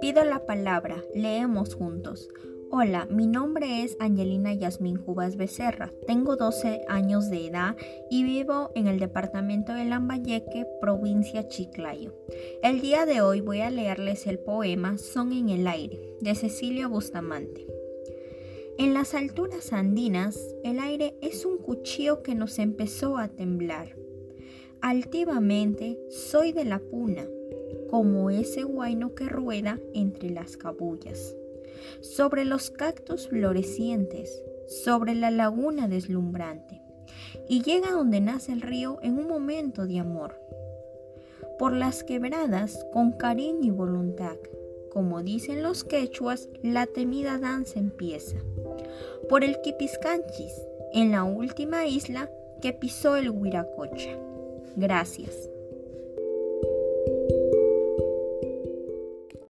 Pido la palabra, leemos juntos. Hola, mi nombre es Angelina Yasmín Cubas Becerra, tengo 12 años de edad y vivo en el departamento de Lambayeque, provincia Chiclayo. El día de hoy voy a leerles el poema Son en el aire, de Cecilio Bustamante. En las alturas andinas, el aire es un cuchillo que nos empezó a temblar. Altivamente soy de la puna, como ese guaino que rueda entre las cabullas, sobre los cactus florecientes, sobre la laguna deslumbrante, y llega donde nace el río en un momento de amor. Por las quebradas, con cariño y voluntad, como dicen los quechuas, la temida danza empieza. Por el Quipiscanchis, en la última isla que pisó el Huiracocha. Gracias.